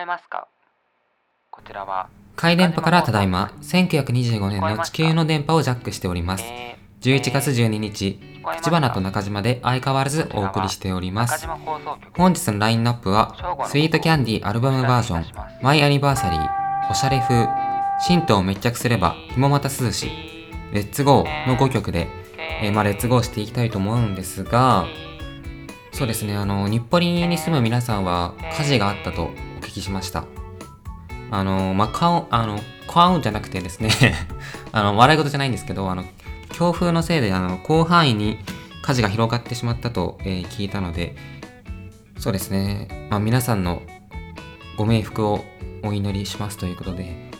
えますか？こちらは。回電波からただいま、1925年の地球の電波をジャックしております。え11月12日、聞こえますか立花と中島で相変わらずお送りしております。本日のラインナップは、スイートキャンディーアルバムバージョン、マイアニバーサリー、おしゃれ風、神道を密着すれば、日もまた涼し、レッツゴーの5曲で、えーまあ、レッツゴーしていきたいと思うんですが、そうですね、あの、日暮里に住む皆さんは火事があったとお聞きしました。あの、まあ、かお、あの、コアウンじゃなくてですね、あの、笑い事じゃないんですけど、あの、強風のせいで、あの、広範囲に火事が広がってしまったと、えー聞いたので、そうですね、まあ、皆さんのご冥福をお祈りしますということで、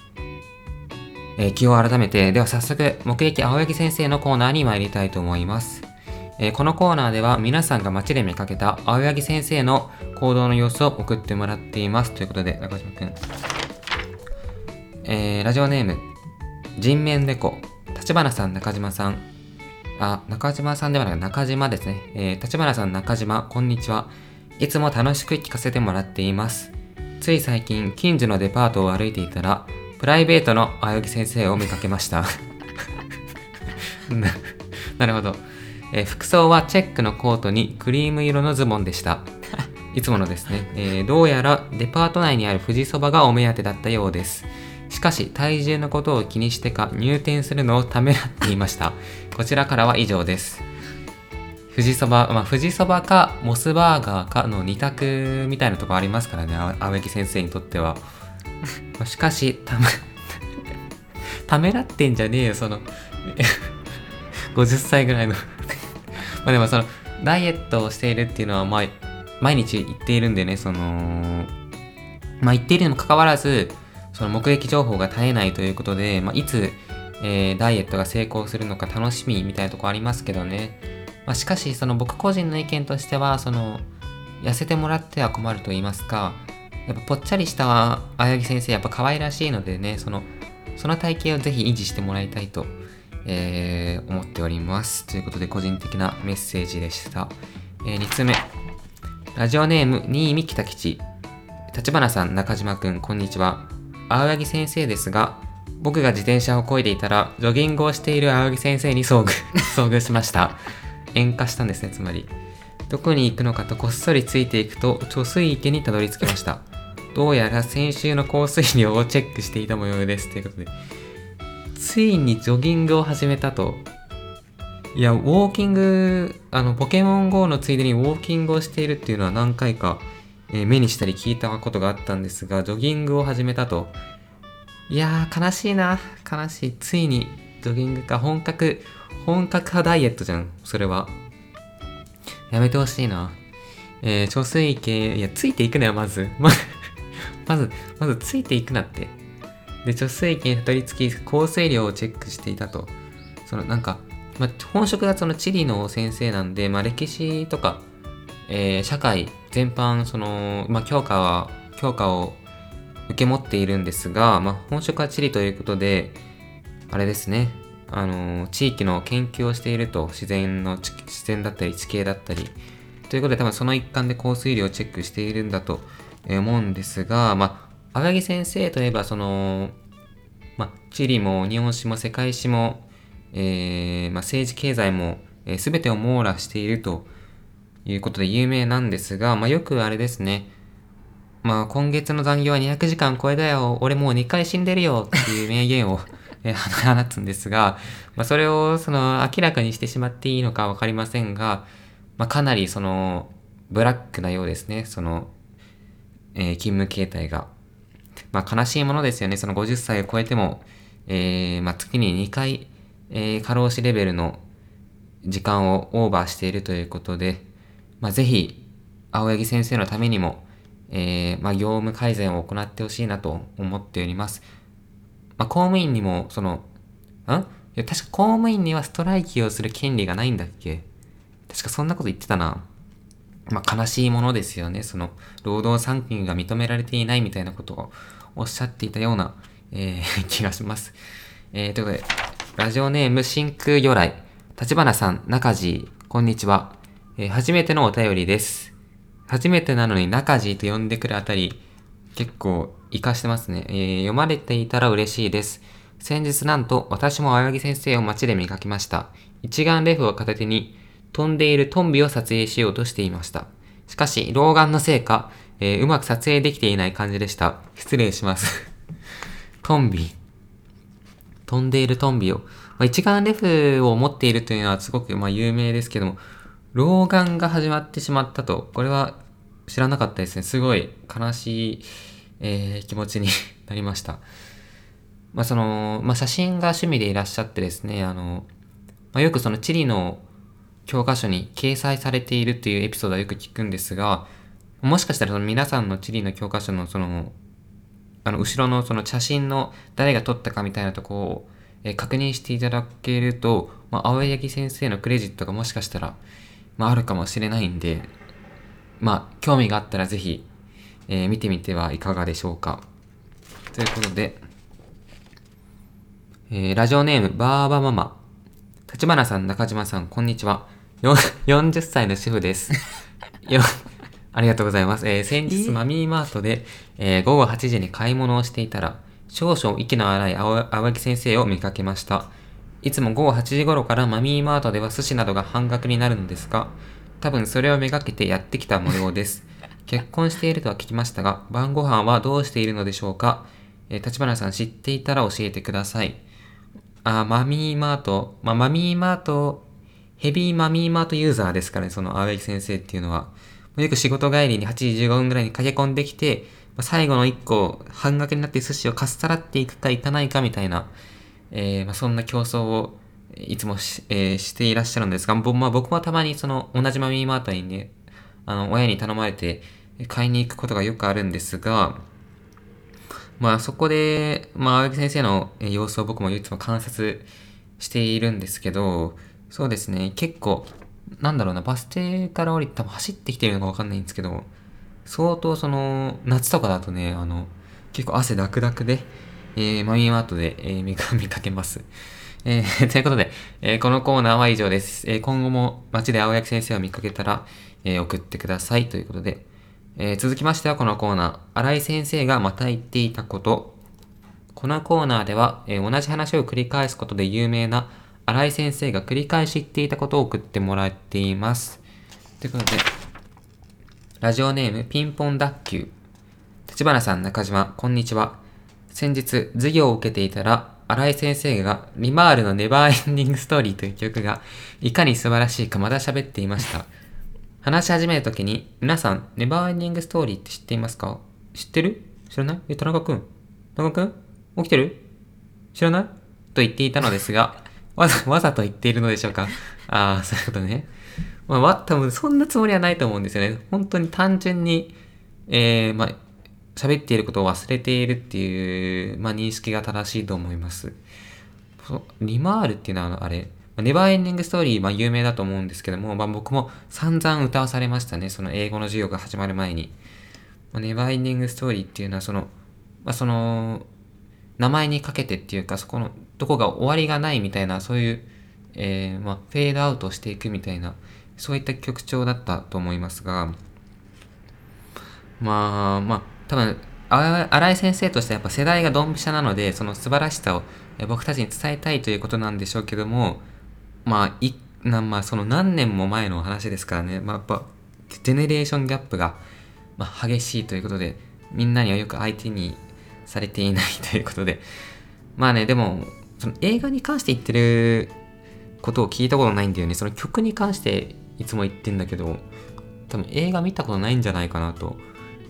えー気を改めて、では早速、目撃青柳先生のコーナーに参りたいと思います。えーこのコーナーでは皆さんが街で見かけた青柳先生の行動の様子を送ってもらっています。ということで、中島くん。えーラジオネーム、人面猫、立花さん、中島さん。あ、中島さんではなく中島ですね。えー、立花さん、中島、こんにちは。いつも楽しく聞かせてもらっています。つい最近、近所のデパートを歩いていたら、プライベートの青柳先生を見かけました。なるほど、えー服装はチェックのコートにクリーム色のズボンでした。いつものですね、えーどうやらデパート内にある富士そばがお目当てだったようです。しかし、体重のことを気にしてか入店するのをためらっていました。こちらからは以上です。富士そば、まあ、富士そばかモスバーガーかの二択みたいなとこありますからね、あ青柳先生にとっては。しかし、ため、ためらってんじゃねえよ、その、50歳ぐらいの。まあでもその、ダイエットをしているっていうのは、まあ、毎日言っているんでね、その、まあ言っているにもかかわらず、その目撃情報が絶えないということで、まあ、いつ、えーダイエットが成功するのか楽しみみたいなとこありますけどね。まあ、しかし、その僕個人の意見としては、その、痩せてもらっては困ると言いますか、やっぱぽっちゃりした青柳先生、やっぱ可愛らしいのでね、その、その体型をぜひ維持してもらいたいと、えー思っております。ということで、個人的なメッセージでした。え2つ目。ラジオネーム、新見北吉。立花さん、中島くん、こんにちは。青柳先生ですが、僕が自転車を漕いでいたら、ジョギングをしている青柳先生に遭遇、遭遇しました。塩化したんですね、つまり。どこに行くのかとこっそりついていくと、貯水池にたどり着きました。どうやら先週の降水量をチェックしていた模様です。ということで。ついにジョギングを始めたと。いや、ウォーキング、あの、ポケモン GO のついでにウォーキングをしているっていうのは何回か、えー目にしたり聞いたことがあったんですが、ジョギングを始めたと。いやー、悲しいな。悲しい。ついに、ジョギングか。本格、本格派ダイエットじゃん。それは。やめてほしいな。えー、貯水池、いや、ついていくなよ、まず。ま、まず、まずついていくなって。で、貯水池にたどり着き、降水量をチェックしていたと。その、なんか、まあ、本職がその地理の先生なんで、まあ、歴史とか、えー社会全般、その、まあ、教科は、教科を受け持っているんですが、まあ、本職は地理ということで、あれですね、あの地域の研究をしていると、自然の、自然だったり地形だったり、ということで多分その一環で降水量をチェックしているんだと思うんですが、まあ、青柳先生といえば、その、まあ、地理も日本史も世界史も、えーまあ、政治経済も、えー、全てを網羅しているということで有名なんですが、まあ、よくあれですね、まあ、今月の残業は200時間超えだよ、俺もう2回死んでるよ。っていう名言を えー放つんですが、まあ、それをその明らかにしてしまっていいのかわかりませんが、まあ、かなりそのブラックなようですね、その、えー勤務形態が。まあ、悲しいものですよね、その50歳を超えても、えーまあ、月に2回、えー過労死レベルの時間をオーバーしているということで、まあ、ぜひ、青柳先生のためにも、えーまあ、業務改善を行ってほしいなと思っております。まあ、公務員にも、その、ん？いや、確か公務員にはストライキをする権利がないんだっけ？確かそんなこと言ってたな。まあ、悲しいものですよね。その、労働参勤が認められていないみたいなことをおっしゃっていたような、えー気がします。えーということで、ラジオネーム真空如来、立花さん、中地、こんにちは。えー初めてのお便りです。初めてなのに中地と呼んでくるあたり、結構活かしてますね。えー読まれていたら嬉しいです。先日なんと私も青柳先生を街で見かけました。一眼レフを片手に飛んでいるトンビを撮影しようとしていました。しかし、老眼のせいか、えーうまく撮影できていない感じでした。失礼します。トンビ。飛んでいるトンビを。まあ、一眼レフを持っているというのはすごくまあ有名ですけども、老眼が始まってしまったと、これは知らなかったですね。すごい悲しい、えー気持ちに なりました。まあその、まあ写真が趣味でいらっしゃってですね、あの、まあ、よくその地理の教科書に掲載されているというエピソードはよく聞くんですが、もしかしたらその皆さんの地理の教科書のその、あの、後ろのその写真の誰が撮ったかみたいなとこを、え確認していただけると、まあ、青柳先生のクレジットがもしかしたら、まあ、あるかもしれないんで、まあ、興味があったらぜひ、えー見てみてはいかがでしょうか。ということで、えーラジオネーム、バーバママ。立花さん、中島さん、こんにちは。40歳の主婦です。よありがとうございます。えー先日、マミーマートで、えー午後8時に買い物をしていたら、少々息の荒い青青柳先生を見かけました。いつも午後8時頃からマミーマートでは寿司などが半額になるのですが、多分それをめがけてやってきた模様です。結婚しているとは聞きましたが、晩ご飯はどうしているのでしょうか？えー、立花さん知っていたら教えてください。あー、マミーマート。まあ、マミーマート、ヘビーマミーマートユーザーですからね、その青柳先生っていうのは。よく仕事帰りに8時15分ぐらいに駆け込んできて、最後の1個、半額になって寿司をかっさらっていくかいかないかみたいな、えーまあ、そんな競争をいつもし,、えーしていらっしゃるんですが、まあ、僕もたまにその同じマミーマートにね、あの、親に頼まれて買いに行くことがよくあるんですが、まあそこで、まあ青柳先生の様子を僕もいつも観察しているんですけど、そうですね、結構、なんだろうな、バス停から降りて多分走ってきてるのかわかんないんですけど、相当その、夏とかだとね、あの、結構汗ダクダクで、えー、マミーマートで、えー 見かけます。えーということで、えーこのコーナーは以上です。えー今後も街で青柳先生を見かけたら、えー送ってくださいということで、えー続きましてはこのコーナー、新井先生がまた言っていたこと。このコーナーでは、えー同じ話を繰り返すことで有名な新井先生が繰り返し言っていたことを送ってもらっています。ということで、ラジオネームピンポン脱臼。立花さん、中島、こんにちは。先日、授業を受けていたら、新井先生が、リマールのネバーエンディングストーリーという曲が、いかに素晴らしいかまだ喋っていました。話し始めるときに、皆さん、ネバーエンディングストーリーって知っていますか？知ってる？知らない？え、田中くん田中くん？起きてる？知らない？と言っていたのですが、わざ、わざと言っているのでしょうか？ああ、そういうことね。まあ、わ、多分そんなつもりはないと思うんですよね。本当に単純に、えー、まあ、喋っていることを忘れているっていう、まあ、認識が正しいと思います。そリマールっていうのはあれ、ネバーエンディングストーリー、まあ、有名だと思うんですけども、まあ、僕も散々歌わされましたね。その英語の授業が始まる前に。まあ、ネバーエンディングストーリーっていうのは、その、まあ、その、名前にかけてっていうか、そこの、どこが終わりがないみたいな、そういう、えーまあ、フェードアウトしていくみたいな、そういった曲調だったと思いますが、まあまあ多分新井先生としてはやっぱ世代がドンピシャなのでその素晴らしさを僕たちに伝えたいということなんでしょうけどもまあいなまあその何年も前の話ですからね、まあ、やっぱジェネレーションギャップが、まあ、激しいということでみんなにはよく相手にされていないということでまあねでもその映画に関して言ってることを聞いたことないんだよね。その曲に関していつも言ってんだけど多分映画見たことないんじゃないかなと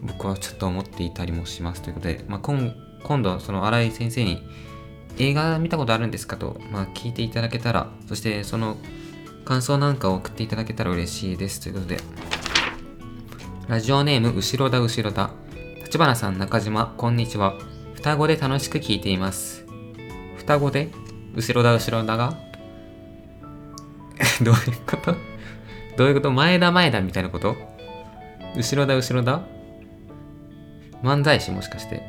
僕はちょっと思っていたりもしますということで、まあ、今今度その新井先生に映画見たことあるんですかと、まあ、聞いていただけたらそしてその感想なんかを送っていただけたら嬉しいですということでラジオネーム後ろだ後ろだ立花さん中島こんにちは。双子で楽しく聞いています。双子で？後ろだ後ろだが？どういうこと？どういうこと？前田前田みたいなこと？後ろだ後ろだ？漫才師もしかして、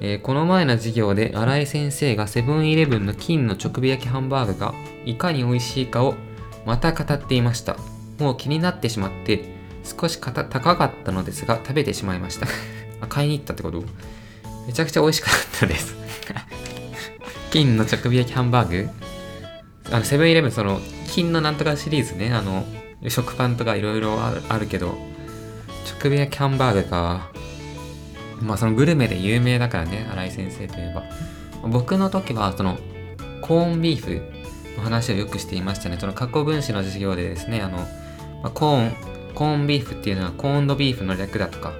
えーこの前の授業で新井先生がセブンイレブンの金の直火焼きハンバーグがいかに美味しいかをまた語っていました。もう気になってしまって少し高かったのですが食べてしまいました。あ買いに行ったってこと？めちゃくちゃ美味しかったです。金の直火焼きハンバーグ？あのセブンイレブンその金のなんとかシリーズね。あの食パンとかいろいろあるけど直火焼きハンバーグか。まあそのグルメで有名だからね新井先生といえば。僕の時はそのコーンビーフの話をよくしていましたね。その過去分子の授業でですねあの、まあ、コーンコーンビーフっていうのはコーンドビーフの略だとか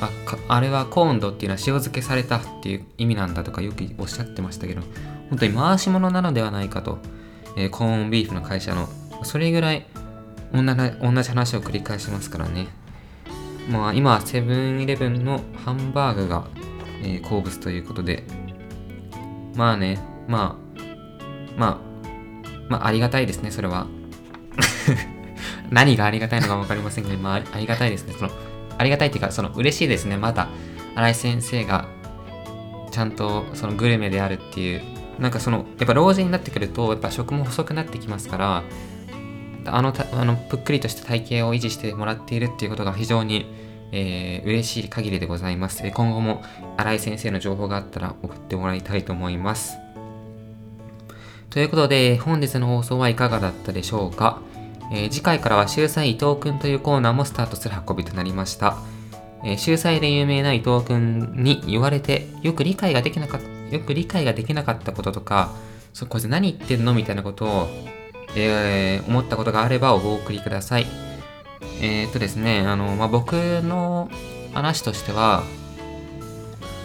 ああれはコーンドっていうのは塩漬けされたっていう意味なんだとかよくおっしゃってましたけど本当に回し物なのではないかと、えー、コーンビーフの会社のそれぐらい同じ話を繰り返しますからね。まあ今はセブンイレブンのハンバーグが、えー、好物ということで。まあねまあまあまあありがたいですねそれは。何がありがたいのか分かりませんけど、まあ、ありがたいですね。その、ありがたいっていうか、その、嬉しいですね。また、新井先生が、ちゃんと、その、グルメであるっていう、なんかその、やっぱ老人になってくると、やっぱ食も細くなってきますから、あの、あのぷっくりとした体型を維持してもらっているっていうことが非常に、えー、嬉しい限りでございます。今後も新井先生の情報があったら送ってもらいたいと思います。ということで、本日の放送はいかがだったでしょうか？えー、次回からは秀才伊藤くんというコーナーもスタートする運びとなりました。えー、秀才で有名な伊藤くんに言われて、よく理解ができなかった、よく理解ができなかったこととか、そこで何言ってんのみたいなことを、えー、思ったことがあればお送りください。えー、っとですね、あの、まあ、僕の話としては、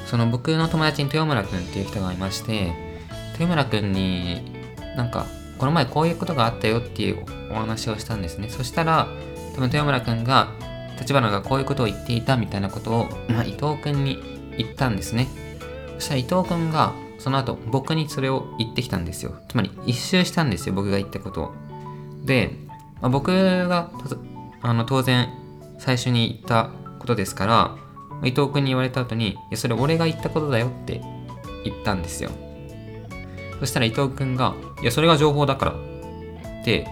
その僕の友達に豊村くんっていう人がいまして、豊村くんになんかこの前こういうことがあったよっていうお話をしたんですね。そしたら、多分豊村くんが、立花がこういうことを言っていたみたいなことを、まあ、伊藤くんに言ったんですね。そしたら伊藤くんが、その後僕にそれを言ってきたんですよ。つまり一周したんですよ、僕が言ったことを。で、まあ、僕があの当然最初に言ったことですから、伊藤君に言われた後に、いや、それ俺が言ったことだよって言ったんですよ。そしたら伊藤君が、いや、それが情報だから。って、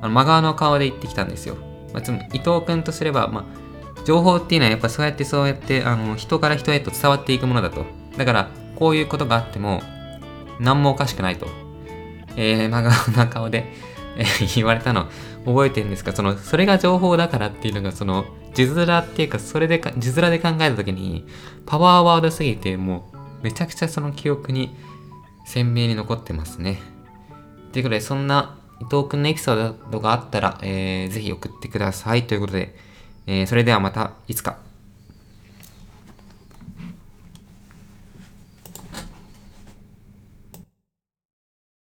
あの真顔の顔で言ってきたんですよ。まあ、つまり伊藤君とすれば、まあ、情報っていうのはやっぱそうやってそうやってあの人から人へと伝わっていくものだと。だから、こういうことがあっても、何もおかしくないと。えー、真顔な顔で、えー、言われたの覚えてるんですか？その、それが情報だからっていうのが、その、字面っていうか、それでか、字面で考えたときに、パワーワードすぎて、もう、めちゃくちゃその記憶に鮮明に残ってますね。ということで、そんな伊藤くんのエピソードがあったら、えー、ぜひ送ってください。ということで、えー、それではまたいつか。